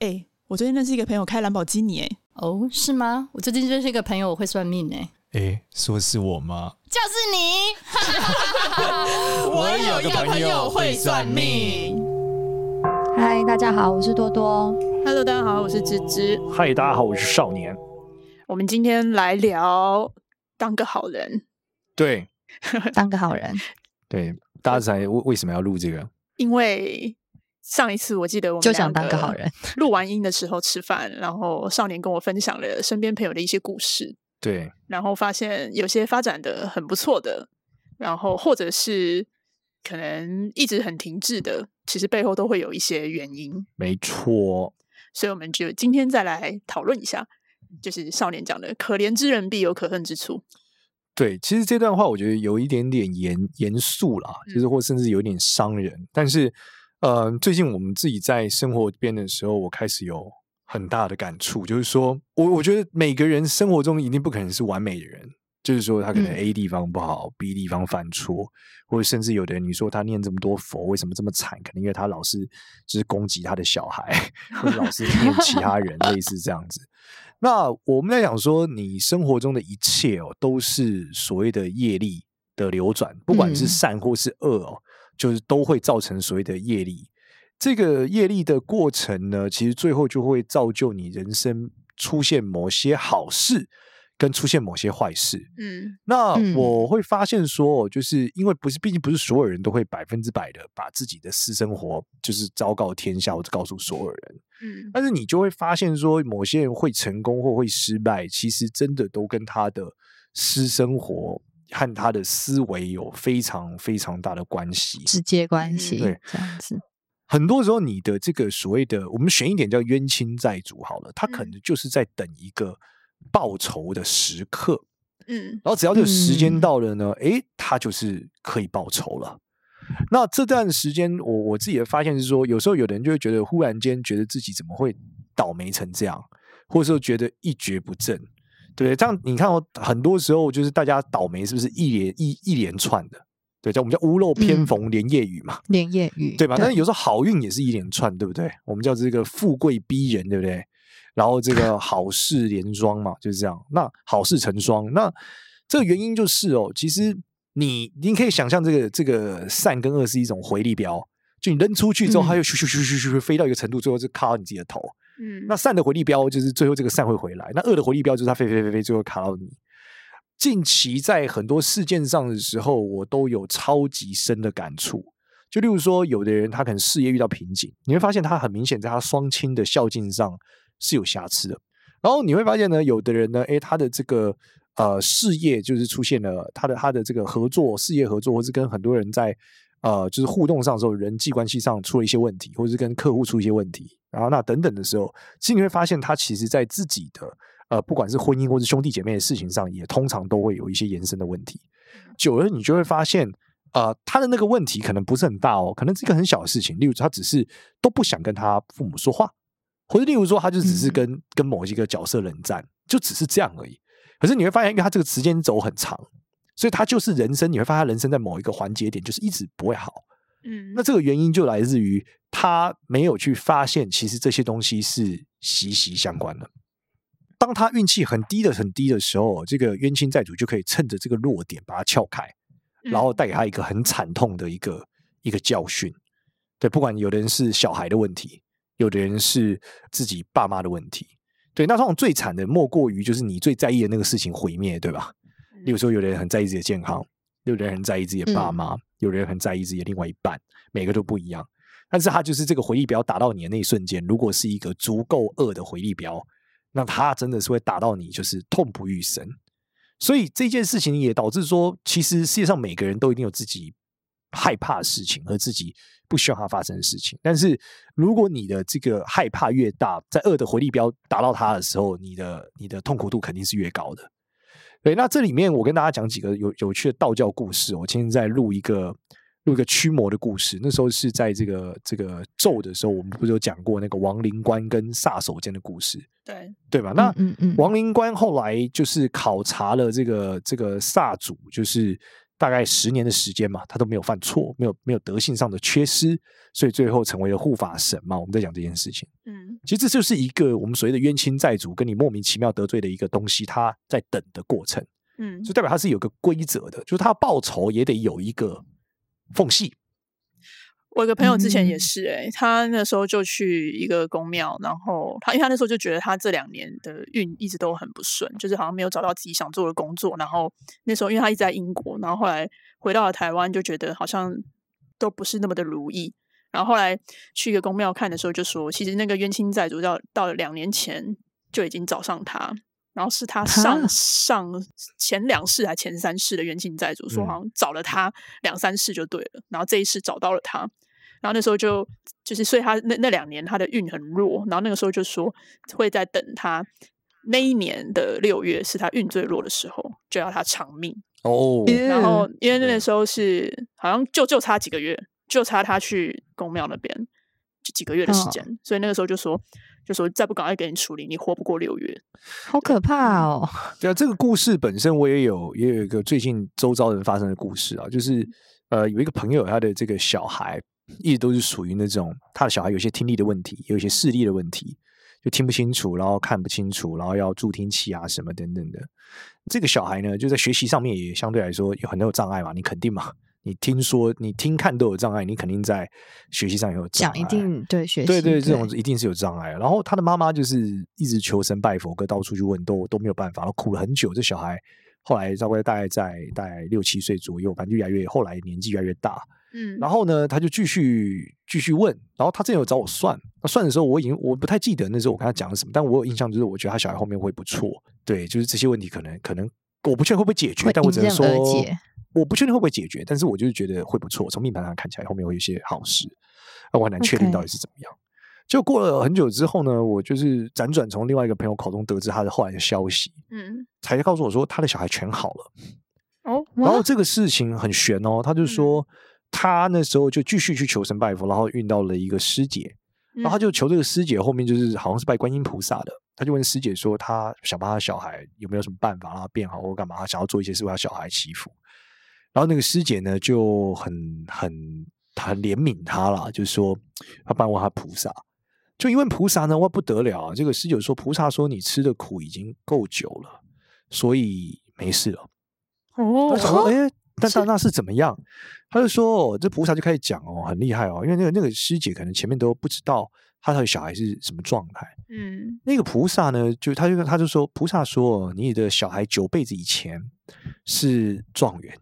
哎，我最近认识一个朋友开兰博基尼，哎，哦，是吗？我最近认识一个朋友，我会算命，哎，哎，说是我吗？就是你。我有一个朋友会算命。嗨，大家好，我是多多。Hello，大家好，我是芝芝。嗨，大家好，我是少年。我们今天来聊当个好人。对，当个好人。对，大家才为为什么要录这个？因为。上一次我记得我们就想当个好人，录完音的时候吃饭，然后少年跟我分享了身边朋友的一些故事，对，然后发现有些发展的很不错的，然后或者是可能一直很停滞的，其实背后都会有一些原因，没错，所以我们就今天再来讨论一下，就是少年讲的“可怜之人必有可恨之处”。对，其实这段话我觉得有一点点严严肃啦，就是或甚至有点伤人，嗯、但是。呃，最近我们自己在生活边的时候，我开始有很大的感触，就是说我我觉得每个人生活中一定不可能是完美的人，就是说他可能 A 地方不好、嗯、，B 地方犯错，或者甚至有的人你说他念这么多佛，为什么这么惨？可能因为他老是就是攻击他的小孩，或者老是念其他人，类似这样子。那我们在讲说，你生活中的一切哦，都是所谓的业力的流转，不管是善或是恶哦。嗯就是都会造成所谓的业力，这个业力的过程呢，其实最后就会造就你人生出现某些好事，跟出现某些坏事。嗯，那我会发现说，就是因为不是，毕竟不是所有人都会百分之百的把自己的私生活就是昭告天下或者告诉所有人。嗯，但是你就会发现说，某些人会成功或会失败，其实真的都跟他的私生活。和他的思维有非常非常大的关系，直接关系。对，这样子。很多时候，你的这个所谓的，我们选一点叫冤亲债主好了，他可能就是在等一个报仇的时刻。嗯，然后只要这个时间到了呢，诶，他就是可以报仇了。那这段时间，我我自己的发现是说，有时候有的人就会觉得，忽然间觉得自己怎么会倒霉成这样，或者说觉得一蹶不振。对，这样你看哦，很多时候就是大家倒霉，是不是一连一一连串的？对，叫我们叫屋漏偏逢连夜雨嘛，嗯、连夜雨，对吧？对，但是有时候好运也是一连串，对不对？我们叫这个富贵逼人，对不对？然后这个 好事连双嘛，就是这样。那好事成双，那这个原因就是哦，其实你你可以想象，这个这个善跟恶是一种回力镖，就你扔出去之后，它又咻咻咻咻咻咻飞到一个程度，最后就卡到你自己的头。嗯，那善的回力镖就是最后这个善会回来，那恶的回力镖就是它飞飞飞飞，最后卡到你。近期在很多事件上的时候，我都有超级深的感触。就例如说，有的人他可能事业遇到瓶颈，你会发现他很明显在他双亲的孝敬上是有瑕疵的。然后你会发现呢，有的人呢，诶，他的这个呃事业就是出现了他的他的这个合作事业合作，或是跟很多人在。呃，就是互动上的时候，人际关系上出了一些问题，或者是跟客户出一些问题，然后那等等的时候，其实你会发现他其实在自己的呃，不管是婚姻或是兄弟姐妹的事情上，也通常都会有一些延伸的问题。久了，你就会发现，呃，他的那个问题可能不是很大哦，可能是一个很小的事情，例如他只是都不想跟他父母说话，或者例如说他就只是跟、嗯、跟某一个角色冷战，就只是这样而已。可是你会发现，因为他这个时间轴很长。所以他就是人生，你会发现他人生在某一个环节点就是一直不会好。嗯，那这个原因就来自于他没有去发现，其实这些东西是息息相关的。当他运气很低的很低的时候，这个冤亲债主就可以趁着这个弱点把他撬开，然后带给他一个很惨痛的一个一个教训。对，不管有的人是小孩的问题，有的人是自己爸妈的问题。对，那这种最惨的莫过于就是你最在意的那个事情毁灭，对吧？例如说，有的人很在意自己的健康，有的人很在意自己的爸妈，嗯、有的人很在意自己的另外一半，每个都不一样。但是他就是这个回力镖打到你的那一瞬间，如果是一个足够恶的回力镖，那他真的是会打到你，就是痛不欲生。所以这件事情也导致说，其实世界上每个人都一定有自己害怕的事情和自己不希望它发生的事情。但是如果你的这个害怕越大，在恶的回力镖打到他的时候，你的你的痛苦度肯定是越高的。对，那这里面我跟大家讲几个有有趣的道教故事。我今天在录一个录一个驱魔的故事。那时候是在这个这个咒的时候，我们不是有讲过那个王灵官跟撒手间的故事？对，对吧？那王灵官后来就是考察了这个这个煞主，就是大概十年的时间嘛，他都没有犯错，没有没有德性上的缺失，所以最后成为了护法神嘛。我们在讲这件事情，嗯，其实这就是一个我们所谓的冤亲债主跟你莫名其妙得罪的一个东西，他在等的过程，嗯，就代表他是有个规则的，就是他报仇也得有一个缝隙。我有个朋友之前也是、欸，诶、嗯，他那时候就去一个公庙，然后他因为他那时候就觉得他这两年的运一直都很不顺，就是好像没有找到自己想做的工作。然后那时候因为他一直在英国，然后后来回到了台湾，就觉得好像都不是那么的如意。然后后来去一个公庙看的时候，就说其实那个冤亲债主到到了两年前就已经找上他。然后是他上上前两世还前三世的冤亲债主说，好像找了他两三世就对了。然后这一世找到了他，然后那时候就就是，所以他那那两年他的运很弱。然后那个时候就说会在等他那一年的六月是他运最弱的时候，就要他偿命哦。然后因为那个时候是好像就就差几个月，就差他去公庙那边就几个月的时间，所以那个时候就说。就说再不赶快给你处理，你活不过六月，好可怕哦！对啊，这个故事本身我也有也有一个最近周遭人发生的故事啊，就是呃有一个朋友他的这个小孩一直都是属于那种他的小孩有些听力的问题，有一些视力的问题，就听不清楚，然后看不清楚，然后要助听器啊什么等等的。这个小孩呢，就在学习上面也相对来说有很多有障碍嘛，你肯定嘛。你听说你听看都有障碍，你肯定在学习上也有障碍。讲一定对学习，对对，这种一定是有障碍。然后他的妈妈就是一直求神拜佛，跟到处去问，都都没有办法，然后苦了很久。这小孩后来大概大概在大概六七岁左右，反正越来越后来年纪越来越大。嗯，然后呢，他就继续继续问。然后他真的有找我算，那算的时候我已经我不太记得那时候我跟他讲了什么，但我有印象就是我觉得他小孩后面会不错。对，就是这些问题可能可能我不确定会不会解决，但我只能说。我不确定会不会解决，但是我就是觉得会不错。从命盘上看起来，后面会有一些好事，我很难确定到底是怎么样。就.过了很久之后呢，我就是辗转从另外一个朋友口中得知他的后来的消息，嗯，才告诉我说他的小孩全好了。哦，然后这个事情很悬哦，他就说他那时候就继续去求神拜佛，然后遇到了一个师姐，然后他就求这个师姐，后面就是好像是拜观音菩萨的，他就问师姐说他想帮他小孩有没有什么办法让他变好或干嘛，他想要做一些事为他小孩祈福。然后那个师姐呢就很很很怜悯他啦，就是说他帮我他菩萨，就因为菩萨呢，哇不得了啊！这个师姐说菩萨说你吃的苦已经够久了，所以没事了。哦，他想说哎，但但那是怎么样？他就说这菩萨就开始讲哦，很厉害哦，因为那个那个师姐可能前面都不知道他的小孩是什么状态。嗯，那个菩萨呢，就他就他就说菩萨说你的小孩九辈子以前是状元。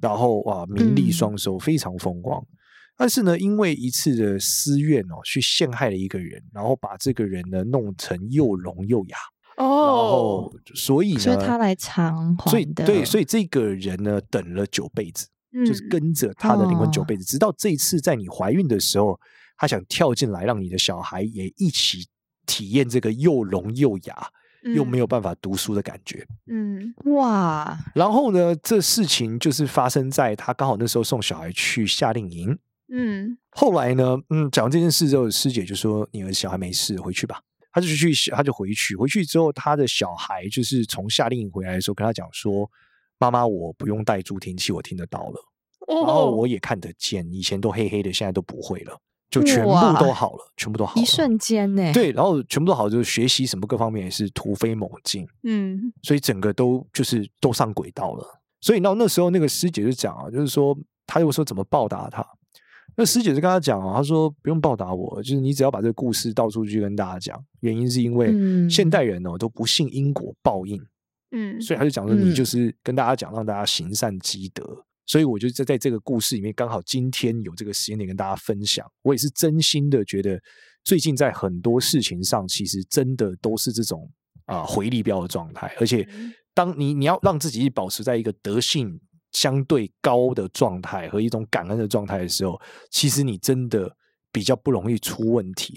然后啊，名利双收，非常风光。嗯、但是呢，因为一次的私怨哦，去陷害了一个人，然后把这个人呢弄成又聋又哑。哦，然后所以呢，所以他来偿还。所以对，所以这个人呢，等了九辈子，嗯、就是跟着他的灵魂九辈子，哦、直到这一次在你怀孕的时候，他想跳进来，让你的小孩也一起体验这个又聋又哑。又没有办法读书的感觉，嗯，哇，然后呢，这事情就是发生在他刚好那时候送小孩去夏令营，嗯，后来呢，嗯，讲完这件事之后，师姐就说：“你的小孩没事，回去吧。”他就去，他就回去，回去之后，他的小孩就是从夏令营回来的时候，跟他讲说：“妈妈，我不用带助听器，我听得到了，然后我也看得见，以前都黑黑的，现在都不会了。”就全部都好了，全部都好了，一瞬间呢？对，然后全部都好，就是学习什么各方面也是突飞猛进，嗯，所以整个都就是都上轨道了。所以到那时候，那个师姐就讲啊，就是说，他又说怎么报答他？那师姐就跟他讲啊，他说不用报答我，就是你只要把这个故事到处去跟大家讲。原因是因为现代人哦都不信因果报应，嗯，所以他就讲说，你就是跟大家讲，让大家行善积德。所以我就在在这个故事里面，刚好今天有这个时间点跟大家分享。我也是真心的觉得，最近在很多事情上，其实真的都是这种啊、呃、回力镖的状态。而且，当你你要让自己保持在一个德性相对高的状态和一种感恩的状态的时候，其实你真的比较不容易出问题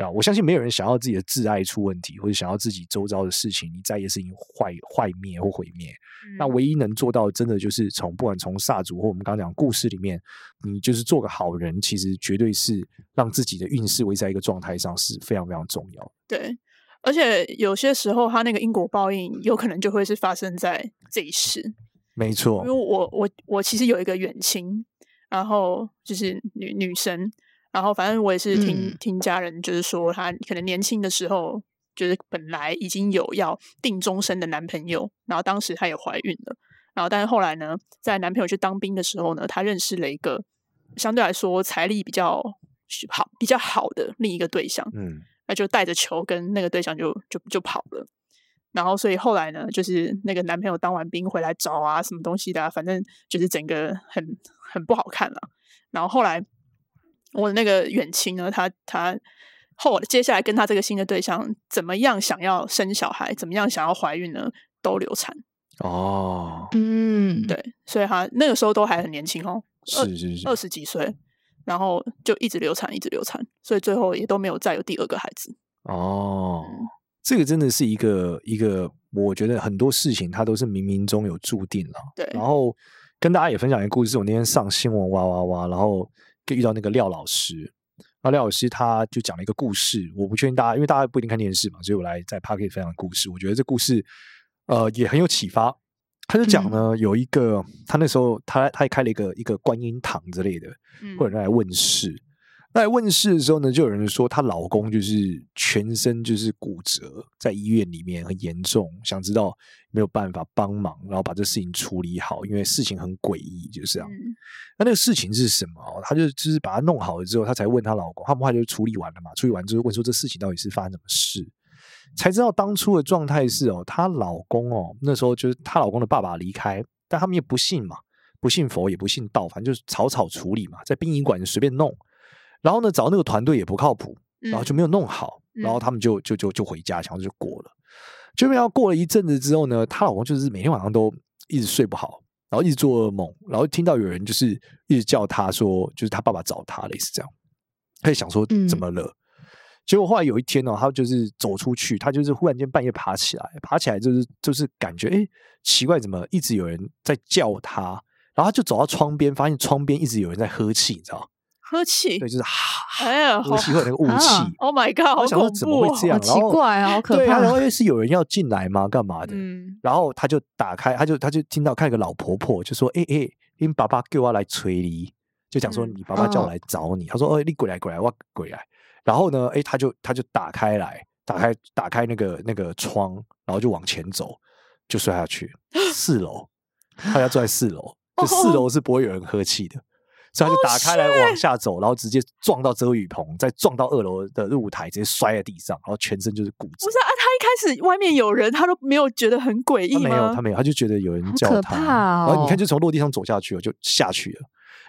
了。我相信没有人想要自己的挚爱出问题，或者想要自己周遭的事情，你在意的事情坏坏灭或毁灭。嗯、那唯一能做到，真的就是从不管从萨主或我们刚刚讲故事里面，你就是做个好人，其实绝对是让自己的运势维持在一个状态上是非常非常重要。对，而且有些时候，他那个因果报应有可能就会是发生在这一世。没错，因为我我我其实有一个远亲，然后就是女女生，然后反正我也是听、嗯、听家人就是说，她可能年轻的时候就是本来已经有要定终身的男朋友，然后当时她也怀孕了，然后但是后来呢，在男朋友去当兵的时候呢，她认识了一个相对来说财力比较好、比较好的另一个对象，嗯，那就带着球跟那个对象就就就跑了。然后，所以后来呢，就是那个男朋友当完兵回来找啊，什么东西的、啊，反正就是整个很很不好看了。然后后来，我的那个远亲呢，他他后接下来跟他这个新的对象，怎么样想要生小孩，怎么样想要怀孕呢，都流产。哦，嗯，对，所以他那个时候都还很年轻哦，是是是，二十几岁，然后就一直流产，一直流产，所以最后也都没有再有第二个孩子。哦。嗯这个真的是一个一个，我觉得很多事情它都是冥冥中有注定了。对，然后跟大家也分享一个故事。我那天上新闻哇哇哇，然后就遇到那个廖老师，那廖老师他就讲了一个故事。我不确定大家，因为大家不一定看电视嘛，所以我来在 Pocket 分享故事。我觉得这故事呃也很有启发。他就讲呢，嗯、有一个他那时候他他也开了一个一个观音堂之类的，或者来问事。嗯那来问世的时候呢，就有人说她老公就是全身就是骨折，在医院里面很严重，想知道没有办法帮忙，然后把这事情处理好，因为事情很诡异，就是这样。嗯、那那个事情是什么？她就就是把它弄好了之后，她才问她老公，他们后来就处理完了嘛，处理完之后问说这事情到底是发生什么事，才知道当初的状态是哦，她老公哦那时候就是她老公的爸爸离开，但他们也不信嘛，不信佛也不信道，反正就是草草处理嘛，在殡仪馆随便弄。然后呢，找那个团队也不靠谱，然后就没有弄好，嗯、然后他们就就就就回家，然后就过了。就没想到过了一阵子之后呢，她老公就是每天晚上都一直睡不好，然后一直做噩梦，然后听到有人就是一直叫他说，就是他爸爸找他，类似这样。他就想说怎么了？嗯、结果后来有一天呢、哦，他就是走出去，他就是忽然间半夜爬起来，爬起来就是就是感觉哎奇怪，怎么一直有人在叫他？然后他就走到窗边，发现窗边一直有人在喝气，你知道？喝气，对，就是哈，哎呀，喝气会有那个雾气。Oh my god！我想说怎么会这样？好奇怪啊，好可怕。然后是有人要进来吗？干嘛的？然后他就打开，他就他就听到看一个老婆婆就说：“哎哎，你爸爸叫我来催你，就讲说你爸爸叫我来找你。”他说：“哦，你过来过来，我过来。”然后呢，哎，他就他就打开来，打开打开那个那个窗，然后就往前走，就摔下去四楼。他要坐在四楼，就四楼是不会有人喝气的。所以他就打开来往下走，然后直接撞到遮雨棚，再撞到二楼的露台，直接摔在地上，然后全身就是骨折。不是啊，他一开始外面有人，他都没有觉得很诡异吗？他没有，他没有，他就觉得有人叫他。然后你看，就从落地上走下去了，就下去了。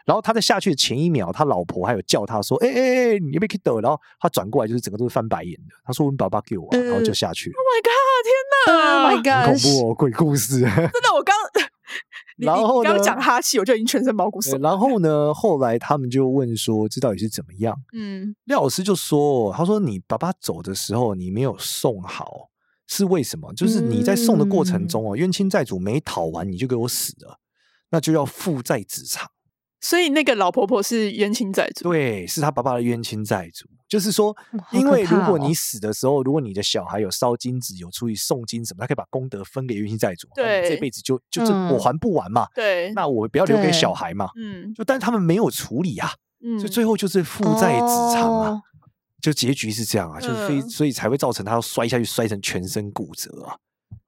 然后他在下去的前一秒，他老婆还有叫他说：“哎哎哎，你别去抖。”然后他转过来，就是整个都是翻白眼的。他说：“我爸爸给我。”然后就下去了。Oh my god！天 哪！Oh my god！恐怖哦，鬼故事。真的，我刚。然后呢，刚讲哈气，我就已经全身毛骨悚然。然后呢，后来他们就问说：“这到底是怎么样？”嗯，廖老师就说：“他说你爸爸走的时候，你没有送好，是为什么？就是你在送的过程中哦，冤亲债主没讨完，你就给我死了，那就要负债子偿。”所以那个老婆婆是冤亲债主，对，是她爸爸的冤亲债主。就是说，因为如果你死的时候，如果你的小孩有烧金纸，有出去诵经什么，他可以把功德分给冤亲债主，对，这辈子就就是我还不完嘛，对，那我不要留给小孩嘛，嗯，就但是他们没有处理啊，嗯，所以最后就是负债子偿啊，就结局是这样啊，就是非所以才会造成他要摔下去，摔成全身骨折啊。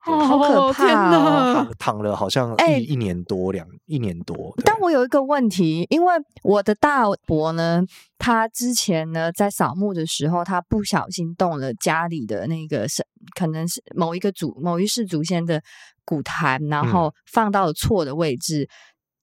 哦，好可怕哦！躺躺了好像一一年多两一年多。但我有一个问题，因为我的大伯呢，他之前呢在扫墓的时候，他不小心动了家里的那个是可能是某一个祖某一世祖先的骨坛，然后放到了错的位置，嗯、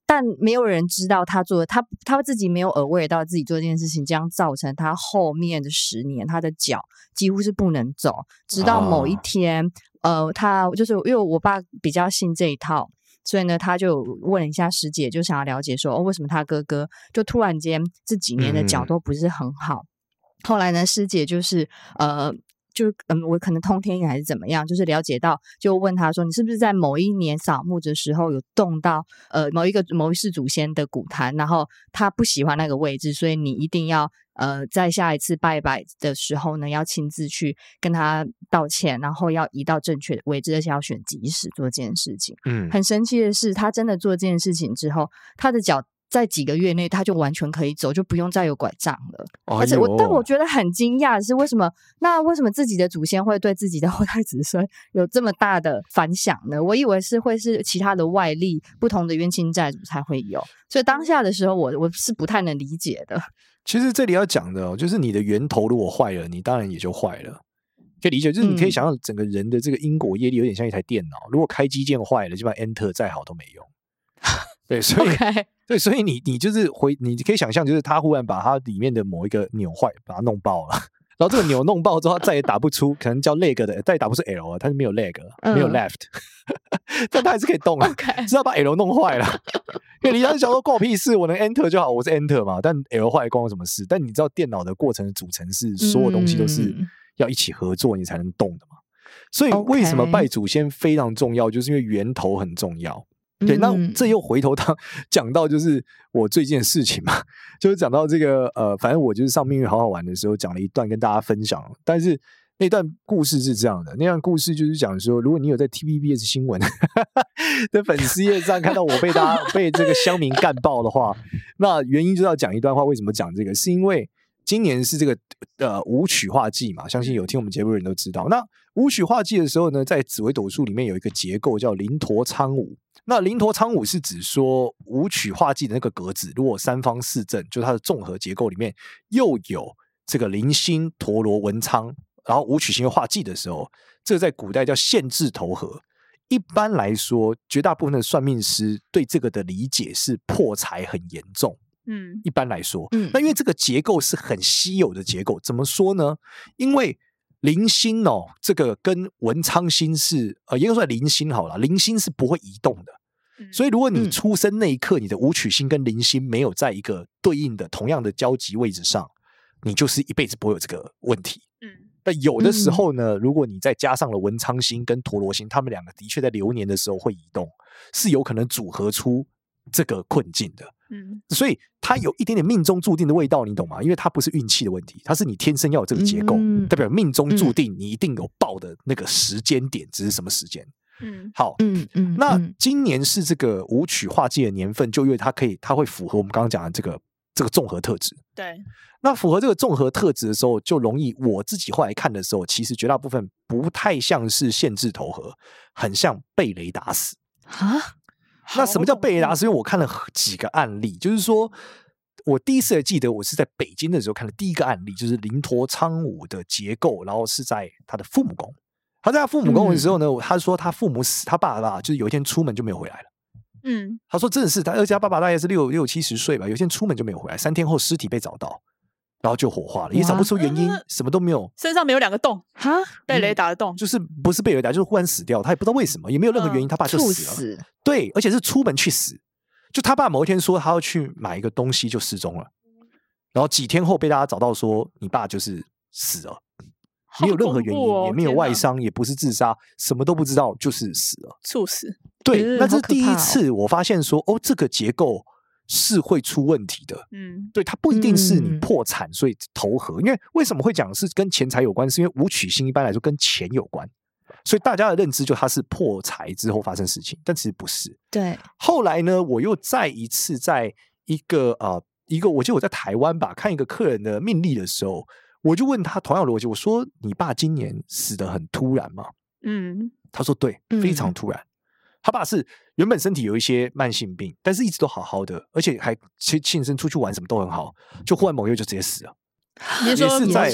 但没有人知道他做他他自己没有 aware 到自己做这件事情，这样造成他后面的十年他的脚几乎是不能走，直到某一天。啊呃，他就是因为我爸比较信这一套，所以呢，他就问了一下师姐，就想要了解说，哦，为什么他哥哥就突然间这几年的脚都不是很好？嗯、后来呢，师姐就是呃就嗯，我可能通天眼还是怎么样，就是了解到，就问他说，你是不是在某一年扫墓的时候有动到呃某一个某一世祖先的骨坛，然后他不喜欢那个位置，所以你一定要呃在下一次拜拜的时候呢，要亲自去跟他道歉，然后要移到正确的位置，而且要选及时做这件事情。嗯，很神奇的是，他真的做这件事情之后，他的脚。在几个月内，他就完全可以走，就不用再有拐杖了。哎、而且我，但我觉得很惊讶的是，为什么？那为什么自己的祖先会对自己的后代子孙 有这么大的反响呢？我以为是会是其他的外力、不同的冤亲债主才会有。所以当下的时候我，我我是不太能理解的。其实这里要讲的，哦就是你的源头如果坏了，你当然也就坏了。可以理解，就是你可以想象整个人的这个因果业力有点像一台电脑，如果开机键坏了，基本上 Enter 再好都没用。对，所以。对，所以你你就是回，你可以想象，就是他忽然把它里面的某一个扭坏，把它弄爆了，然后这个钮弄爆之后，它再也打不出，可能叫 leg 的，再也打不出 L 啊，它是没有 leg，没有 left，嗯、但它还是可以动啊. 是要把 L 弄坏了。因为李安想说，关我屁事，我能 enter 就好，我是 enter 嘛，但 L 坏关我什么事？但你知道电脑的过程的组成是所有东西都是要一起合作，你才能动的嘛。所以为什么拜祖先非常重要，就是因为源头很重要。对，那这又回头到讲到就是我最近的事情嘛，就是讲到这个呃，反正我就是上命运好好玩的时候讲了一段跟大家分享，但是那段故事是这样的，那段故事就是讲说，如果你有在 TVBS 新闻 的粉丝页上看到我被大家 被这个乡民干爆的话，那原因就是要讲一段话。为什么讲这个？是因为今年是这个呃武曲化忌嘛，相信有听我们节目的人都知道。那武曲化忌的时候呢，在紫微斗数里面有一个结构叫临陀苍梧。那临陀苍梧是指说武曲化忌的那个格子，如果三方四正，就它的综合结构里面又有这个灵星陀罗文昌，然后武曲星又化忌的时候，这个在古代叫限制投合。一般来说，绝大部分的算命师对这个的理解是破财很严重。嗯，一般来说，嗯，那因为这个结构是很稀有的结构，怎么说呢？因为零星哦，这个跟文昌星是呃，应该说零星好了，零星是不会移动的。所以，如果你出生那一刻，你的武曲星跟零星没有在一个对应的同样的交集位置上，你就是一辈子不会有这个问题。嗯，但有的时候呢，如果你再加上了文昌星跟陀罗星，他们两个的确在流年的时候会移动，是有可能组合出这个困境的。嗯，所以它有一点点命中注定的味道，你懂吗？因为它不是运气的问题，它是你天生要有这个结构，代表命中注定你一定有报的那个时间点，只是什么时间？嗯，好，嗯嗯，那今年是这个舞曲化忌的年份，就因为它可以，它会符合我们刚刚讲的这个这个综合特质。对，那符合这个综合特质的时候，就容易我自己后来看的时候，其实绝大部分不太像是限制投合，很像被雷打死啊。那什么叫被雷打死？因为我看了几个案例，就是说我第一次记得我是在北京的时候看的第一个案例，就是临陀昌武的结构，然后是在他的父母宫。他在他父母宫的时候呢，嗯、他说他父母死，他爸爸就是有一天出门就没有回来了。嗯，他说真的是他，而且他爸爸大概是六六七十岁吧，有一天出门就没有回来，三天后尸体被找到，然后就火化了，也找不出原因，嗯、什么都没有，身上没有两个洞哈，被雷打的洞，就是不是被雷打，就是忽然死掉，他也不知道为什么，也没有任何原因，他爸就死了。死对，而且是出门去死，就他爸某一天说他要去买一个东西就失踪了，然后几天后被大家找到说你爸就是死了。没有任何原因，哦、也没有外伤，也不是自杀，什么都不知道，就是死了，猝死。对，那这是第一次我发现说，哦，这个结构是会出问题的。嗯，对，它不一定是你破产所以投合，嗯、因为为什么会讲是跟钱财有关？是因为武曲星一般来说跟钱有关，所以大家的认知就它是破财之后发生事情，但其实不是。对，后来呢，我又再一次在一个呃一个，我记得我在台湾吧，看一个客人的命例的时候。我就问他同样的逻辑，我说：“你爸今年死的很突然吗？”嗯，他说：“对，非常突然。嗯”他爸是原本身体有一些慢性病，但是一直都好好的，而且还庆庆生出去玩什么都很好，就忽然某月就直接死了。也是在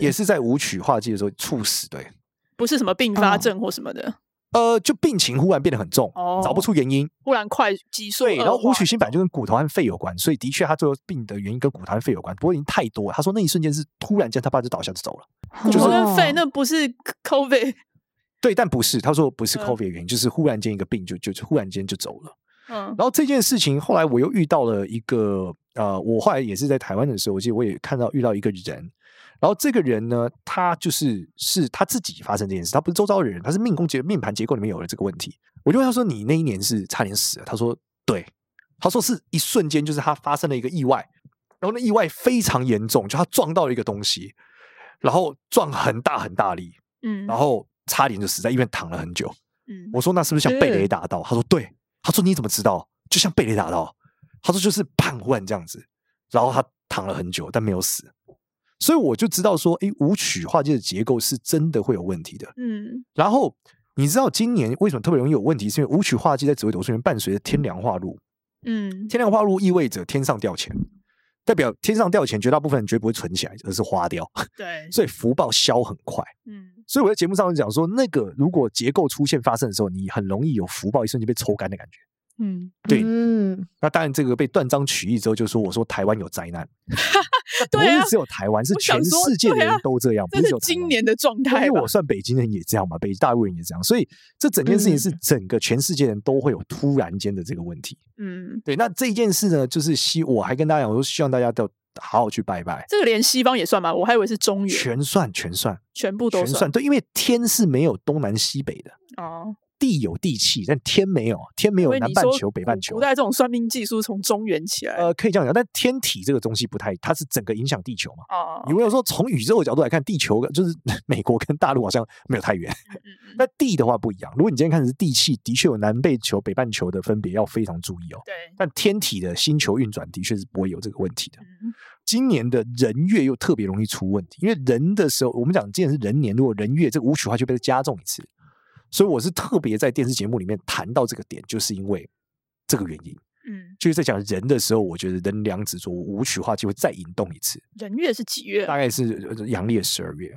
也是在武曲化忌的时候猝死，对，不是什么并发症或什么的。哦呃，就病情忽然变得很重，哦、找不出原因，忽然快激素。对，然后武曲星本来就跟骨头和肺有关，所以的确他最后病的原因跟骨头和肺有关。不过已经太多了，他说那一瞬间是突然间他爸就倒下就走了。骨头跟肺那不是 COVID？对，但不是，他说不是 COVID 的原因，嗯、就是忽然间一个病就就忽然间就走了。嗯，然后这件事情后来我又遇到了一个呃，我后来也是在台湾的时候，我记得我也看到遇到一个人。然后这个人呢，他就是是他自己发生这件事，他不是周遭的人，他是命宫结命盘结构里面有了这个问题。我就问他说：“你那一年是差点死了？”他说：“对。”他说：“是一瞬间，就是他发生了一个意外，然后那意外非常严重，就他撞到了一个东西，然后撞很大很大力，嗯，然后差点就死在医院躺了很久。嗯，我说那是不是像被雷打到？他说对。他说你怎么知道？就像被雷打到。他说就是判换这样子，然后他躺了很久，但没有死。”所以我就知道说，哎，武曲化忌的结构是真的会有问题的。嗯，然后你知道今年为什么特别容易有问题？是因为武曲化忌在紫微斗数里面伴随着天梁化禄。嗯，天梁化禄意味着天上掉钱，代表天上掉钱，绝大部分人绝对不会存起来，而是花掉。对，所以福报消很快。嗯，所以我在节目上就讲说，那个如果结构出现发生的时候，你很容易有福报一瞬间被抽干的感觉。嗯，对。嗯，那当然这个被断章取义之后，就说我说台湾有灾难。不是只有台湾，是全世界的人都这样。不是今年的状态，因为我算北京人也这样嘛，北大陆人也这样，所以这整件事情是整个全世界人都会有突然间的这个问题。嗯，对。那这件事呢，就是希我还跟大家讲，我说希望大家都好好去拜拜。这个连西方也算吗？我还以为是中原，全算全算，全部都算。对，因为天是没有东南西北的哦。地有地气，但天没有，天没有南半球、北半球。古代这种算命技术从中原起来，呃，可以这样讲。但天体这个东西不太，它是整个影响地球嘛。哦。有没有说从宇宙的角度来看，地球就是 美国跟大陆好像没有太远。嗯。那地的话不一样。如果你今天看的是地气，的确有南半球、北半球的分别，要非常注意哦。对。但天体的星球运转的确是不会有这个问题的。嗯。今年的人月又特别容易出问题，因为人的时候，我们讲今年是人年，如果人月这个武曲化就被加重一次。所以我是特别在电视节目里面谈到这个点，就是因为这个原因。嗯，就是在讲人的时候，我觉得人梁子座舞曲化就会再引动一次。人月是几月？大概是阳历十二月。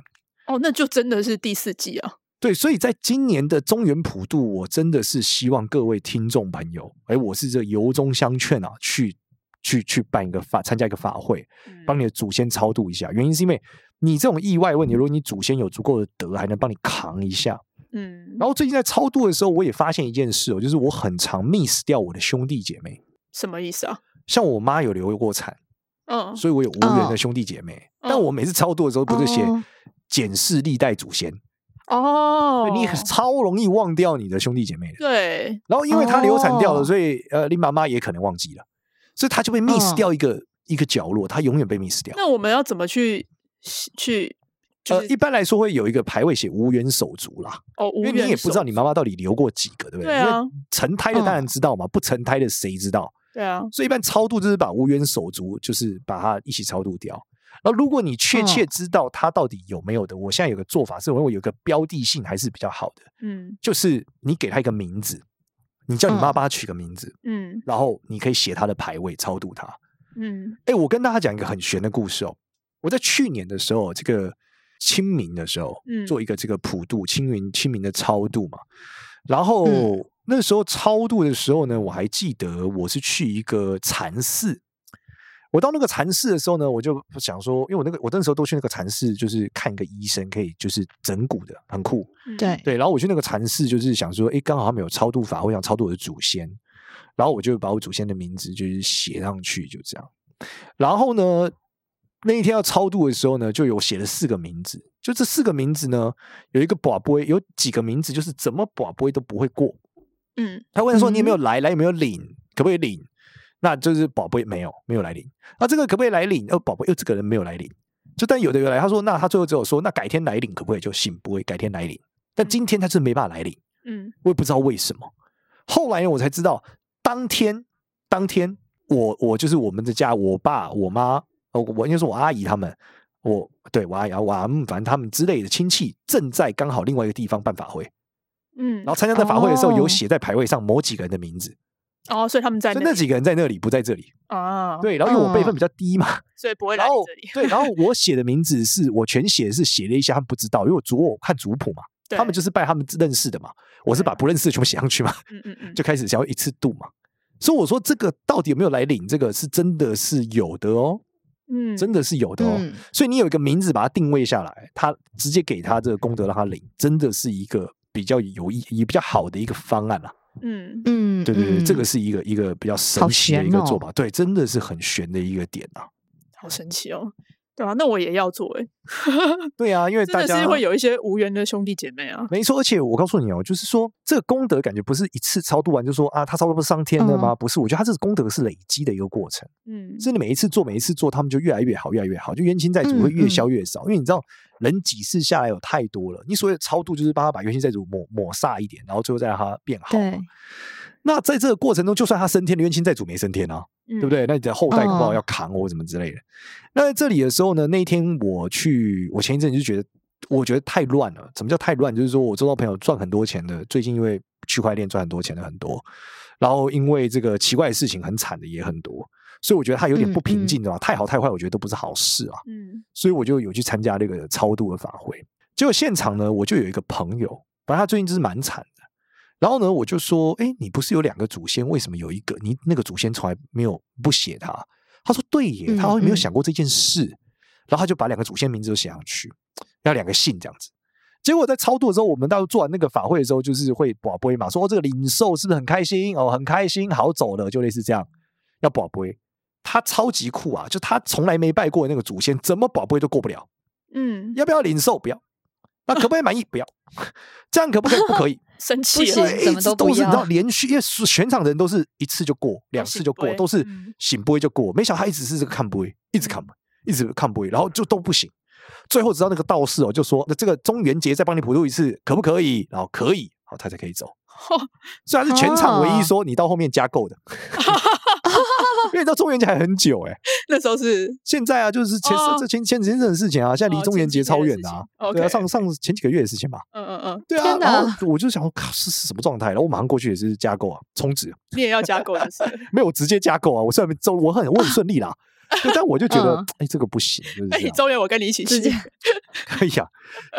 哦，那就真的是第四季啊。对，所以在今年的中原普渡，我真的是希望各位听众朋友，哎，我是这由衷相劝啊，去去去办一个法，参加一个法会，帮你的祖先超度一下。原因是因为你这种意外问题，如果你祖先有足够的德，还能帮你扛一下。嗯，然后最近在超度的时候，我也发现一件事哦，就是我很常 miss 掉我的兄弟姐妹。什么意思啊？像我妈有流过产，嗯，所以我有无缘的兄弟姐妹。嗯、但我每次超度的时候，不是写检视历代祖先哦，你超容易忘掉你的兄弟姐妹的。对。然后因为他流产掉了，所以呃，你妈妈也可能忘记了，所以他就被 miss 掉一个、嗯、一个角落，他永远被 miss 掉。那我们要怎么去去？就是、呃，一般来说会有一个牌位写无缘手足啦，哦，因为你也不知道你妈妈到底留过几个，对不对？对啊，成胎的当然知道嘛，嗯、不成胎的谁知道？对啊，所以一般超度就是把无缘手足，就是把它一起超度掉。然后如果你确切知道他到底有没有的，嗯、我现在有个做法是，我认为有个标的性还是比较好的，嗯，就是你给他一个名字，你叫你妈帮他取个名字，嗯，然后你可以写他的牌位超度他，嗯，哎，我跟大家讲一个很玄的故事哦，我在去年的时候这个。清明的时候，嗯做一个这个普渡，清明清明的超度嘛。然后、嗯、那时候超度的时候呢，我还记得我是去一个禅寺。我到那个禅寺的时候呢，我就想说，因为我那个我那时候都去那个禅寺，就是看一个医生，可以就是整骨的，很酷。对对。然后我去那个禅寺，就是想说，哎，刚好他们有超度法，我想超度我的祖先。然后我就把我祖先的名字就是写上去，就这样。然后呢，那一天要超度的时候呢，就有写了四个名字。就这四个名字呢，有一个跋杯，有几个名字就是怎么跋杯都不会过。嗯，他问说你有没有来？来有没有领？可不可以领？那就是跋杯没有，没有来领。那这个可不可以来领？哦，跋杯又这个人没有来领。就但有的有来，他说那他最后只有说那改天来领可不可以？就行不会改天来领。但今天他是没办法来领。嗯，我也不知道为什么。后来我才知道，当天当天我我就是我们的家，我爸我妈。哦，我应该是我阿姨他们，我对我阿姨、我阿姆，反正他们之类的亲戚正在刚好另外一个地方办法会，嗯，然后参加这法会的时候，有写在牌位上某几个人的名字，哦，所以他们在那，那几个人在那里，不在这里啊，对，然后因为我辈分比较低嘛，所以不会来这里，对，然后我写的名字是我全写是写了一些，他们不知道，因为我族我看族谱嘛，他们就是拜他们认识的嘛，我是把不认识的全部写上去嘛，嗯嗯嗯，就开始想要一次度嘛，所以我说这个到底有没有来领？这个是真的是有的哦。嗯，真的是有的哦，嗯、所以你有一个名字把它定位下来，他直接给他这个功德让他领，真的是一个比较有意义、比较好的一个方案啦。嗯嗯，对对对，嗯、这个是一个一个比较神奇的一个做法，哦、对，真的是很玄的一个点呐、啊，好神奇哦。对啊，那我也要做哎。对啊，因为大家是会有一些无缘的兄弟姐妹啊。没错，而且我告诉你哦，就是说这个功德感觉不是一次超度完就说啊，他超度不是上天的吗？嗯、不是，我觉得他这个功德是累积的一个过程。嗯，所以你每一次做，每一次做，他们就越来越好，越来越好，就冤亲债主会越消越少。嗯嗯、因为你知道，人几世下来有太多了，你所谓的超度就是帮他把冤亲债主抹抹煞一点，然后最后再让他变好。对。那在这个过程中，就算他升天的冤亲债主没升天啊，嗯、对不对？那你的后代不知道要扛我什么之类的。哦、那在这里的时候呢，那一天我去，我前一阵就觉得，我觉得太乱了。什么叫太乱？就是说我周遭朋友赚很多钱的，最近因为区块链赚很多钱的很多，然后因为这个奇怪的事情很惨的也很多，所以我觉得他有点不平静对吧。嗯嗯、太好太坏，我觉得都不是好事啊。嗯，所以我就有去参加那个超度的法会。结果现场呢，我就有一个朋友，反正他最近就是蛮惨。然后呢，我就说，哎，你不是有两个祖先，为什么有一个你那个祖先从来没有不写他？他说对耶，他好像没有想过这件事。嗯嗯、然后他就把两个祖先名字都写上去，要两个姓这样子。结果在超度的时候，我们到时候做完那个法会的时候，就是会保杯嘛，说这个领受是不是很开心？哦，很开心，好走了，就类似这样。要保杯，他超级酷啊！就他从来没拜过那个祖先，怎么保杯都过不了。嗯，要不要领受？不要。那可不可以满意？不要。这样可不可以？不可以。生气了，什么都不要。都是你知道，连续因为全场的人都是一次就过，两次就过，都是醒不会就过。没想到他一直是这个看不会，一直看不，一直看不会，然后就都不行。最后直到那个道士哦，就说：“那这个中元节再帮你普渡一次，可不可以？”然后可以，好，他才可以走。虽然是全场唯一说你到后面加购的。因为到中元节还很久哎，那时候是。现在啊，就是前这前前几天的事情啊，现在离中元节超远的啊，对啊，上上前几个月的事情嘛，嗯嗯嗯，对啊，然后我就想，靠，是是什么状态？然后我马上过去也是加购啊，充值，你也要加购是？没有直接加购啊，我虽然周我很我很顺利啦，但我就觉得哎，这个不行，哎，周元我跟你一起。去，可以啊，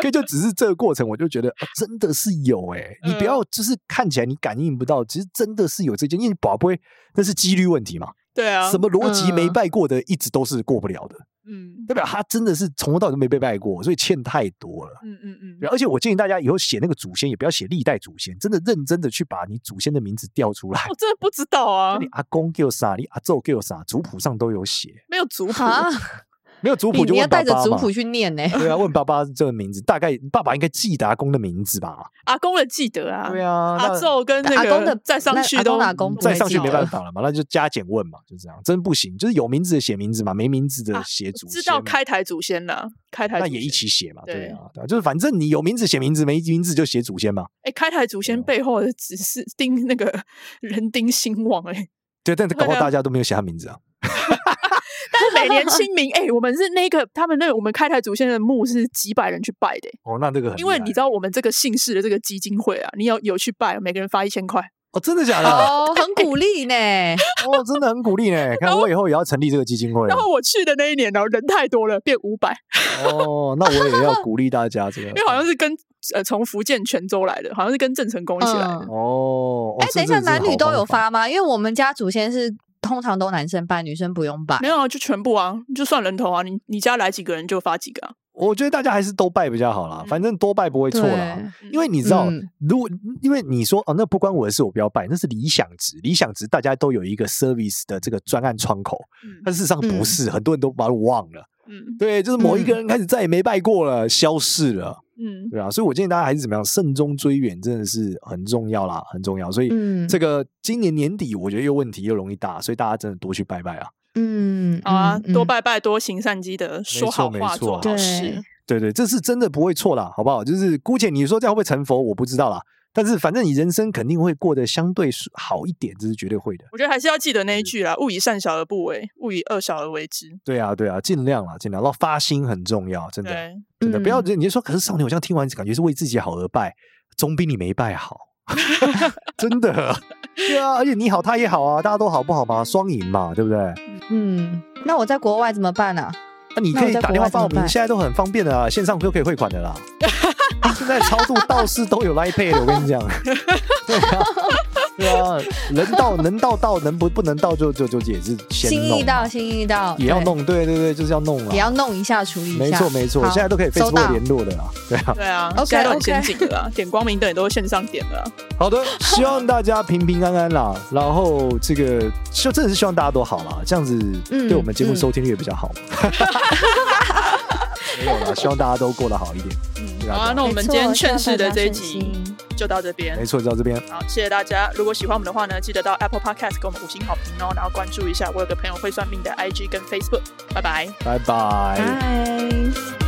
可以就只是这个过程，我就觉得啊真的是有哎，你不要就是看起来你感应不到，其实真的是有这件，因为宝贝那是几率问题嘛。对啊，什么逻辑没拜过的，一直都是过不了的。嗯，代表他真的是从头到尾都没被拜过，所以欠太多了。嗯嗯嗯。而且我建议大家以后写那个祖先，也不要写历代祖先，真的认真的去把你祖先的名字调出来。我真的不知道啊，你阿公叫啥，你阿祖叫啥，族谱上都有写。没有族谱。没有族谱就问爸爸嘛，你要带着族谱去念呢？对啊，问爸爸这个名字，大概爸爸应该记得阿公的名字吧？阿公的记得啊。对啊，阿祖跟那个阿公的再上去都再上去没办法了嘛，那就加减问嘛，就这样。真不行，就是有名字的写名字嘛，没名字的写祖先。知道开台祖先了，开台那也一起写嘛。对啊，对啊，就是反正你有名字写名字，没名字就写祖先嘛。哎，开台祖先背后的只是丁那个人丁兴旺哎。对，但是搞不好大家都没有写他名字啊。但是每年 清明，哎、欸，我们是那个他们那个我们开台祖先的墓是几百人去拜的、欸。哦，那这个很因为你知道我们这个姓氏的这个基金会啊，你有有去拜，每个人发一千块。哦，真的假的？哦，很鼓励呢。哦，真的很鼓励呢。看我以后也要成立这个基金会。然后我去的那一年呢，人太多了，变五百。哦，那我也要鼓励大家这个，因为好像是跟呃从福建泉州来的，好像是跟郑成功一起来的。哦，哎，等一下，男女都有发吗？因为我们家祖先是。通常都男生拜，女生不用拜。没有啊，就全部啊，就算人头啊。你你家来几个人就发几个啊。我觉得大家还是都拜比较好啦，嗯、反正多拜不会错啦。因为你知道，嗯、如果因为你说哦，那不关我的事，我不要拜，那是理想值。理想值大家都有一个 service 的这个专案窗口，嗯、但事实上不是，嗯、很多人都把我忘了。嗯，对，就是某一个人开始再也没拜过了，嗯、消失了。嗯，对啊，所以我建议大家还是怎么样，慎终追远，真的是很重要啦，很重要。所以，这个今年年底，我觉得又问题又容易大，所以大家真的多去拜拜啊。嗯，好啊，多拜拜，多行善积德，说好话，做好事。对对，这是真的不会错啦，好不好？就是姑且你说这样会不会成佛，我不知道啦。但是反正你人生肯定会过得相对好一点，这是绝对会的。我觉得还是要记得那一句啦：勿以善小而不为，勿以恶小而为之。对啊，对啊，尽量啦，尽量。然后发心很重要，真的，真的不要。你就说，可是少年，我这样听完感觉是为自己好而拜，总比你没拜好。真的，对啊，而且你好，他也好啊，大家都好不好嘛？双赢嘛，对不对？嗯，那我在国外怎么办呢、啊？那你可以打电话报名，现在都很方便的啊，线上都可以汇款的啦。现在超度道士都有 Line Pay 的，我跟你讲。对啊。对啊，能到能到到，能不不能到就就就也是先心意到，心意到，也要弄，对对对，就是要弄了，也要弄一下，处理一下，没错没错，现在都可以 Facebook 联络的啦，对啊，对啊，现在都很先进的啦，点光明灯也都线上点的。好的，希望大家平平安安啦，然后这个就真的是希望大家都好啦，这样子对我们节目收听率也比较好。没有啦，希望大家都过得好一点。嗯，好啊，那我们今天劝世的这一集就到这边。没错，就到这边。好，谢谢大家。如果喜欢我们的话呢，记得到 Apple Podcast 给我们五星好评哦，然后关注一下我有个朋友会算命的 IG 跟 Facebook。拜拜，拜拜。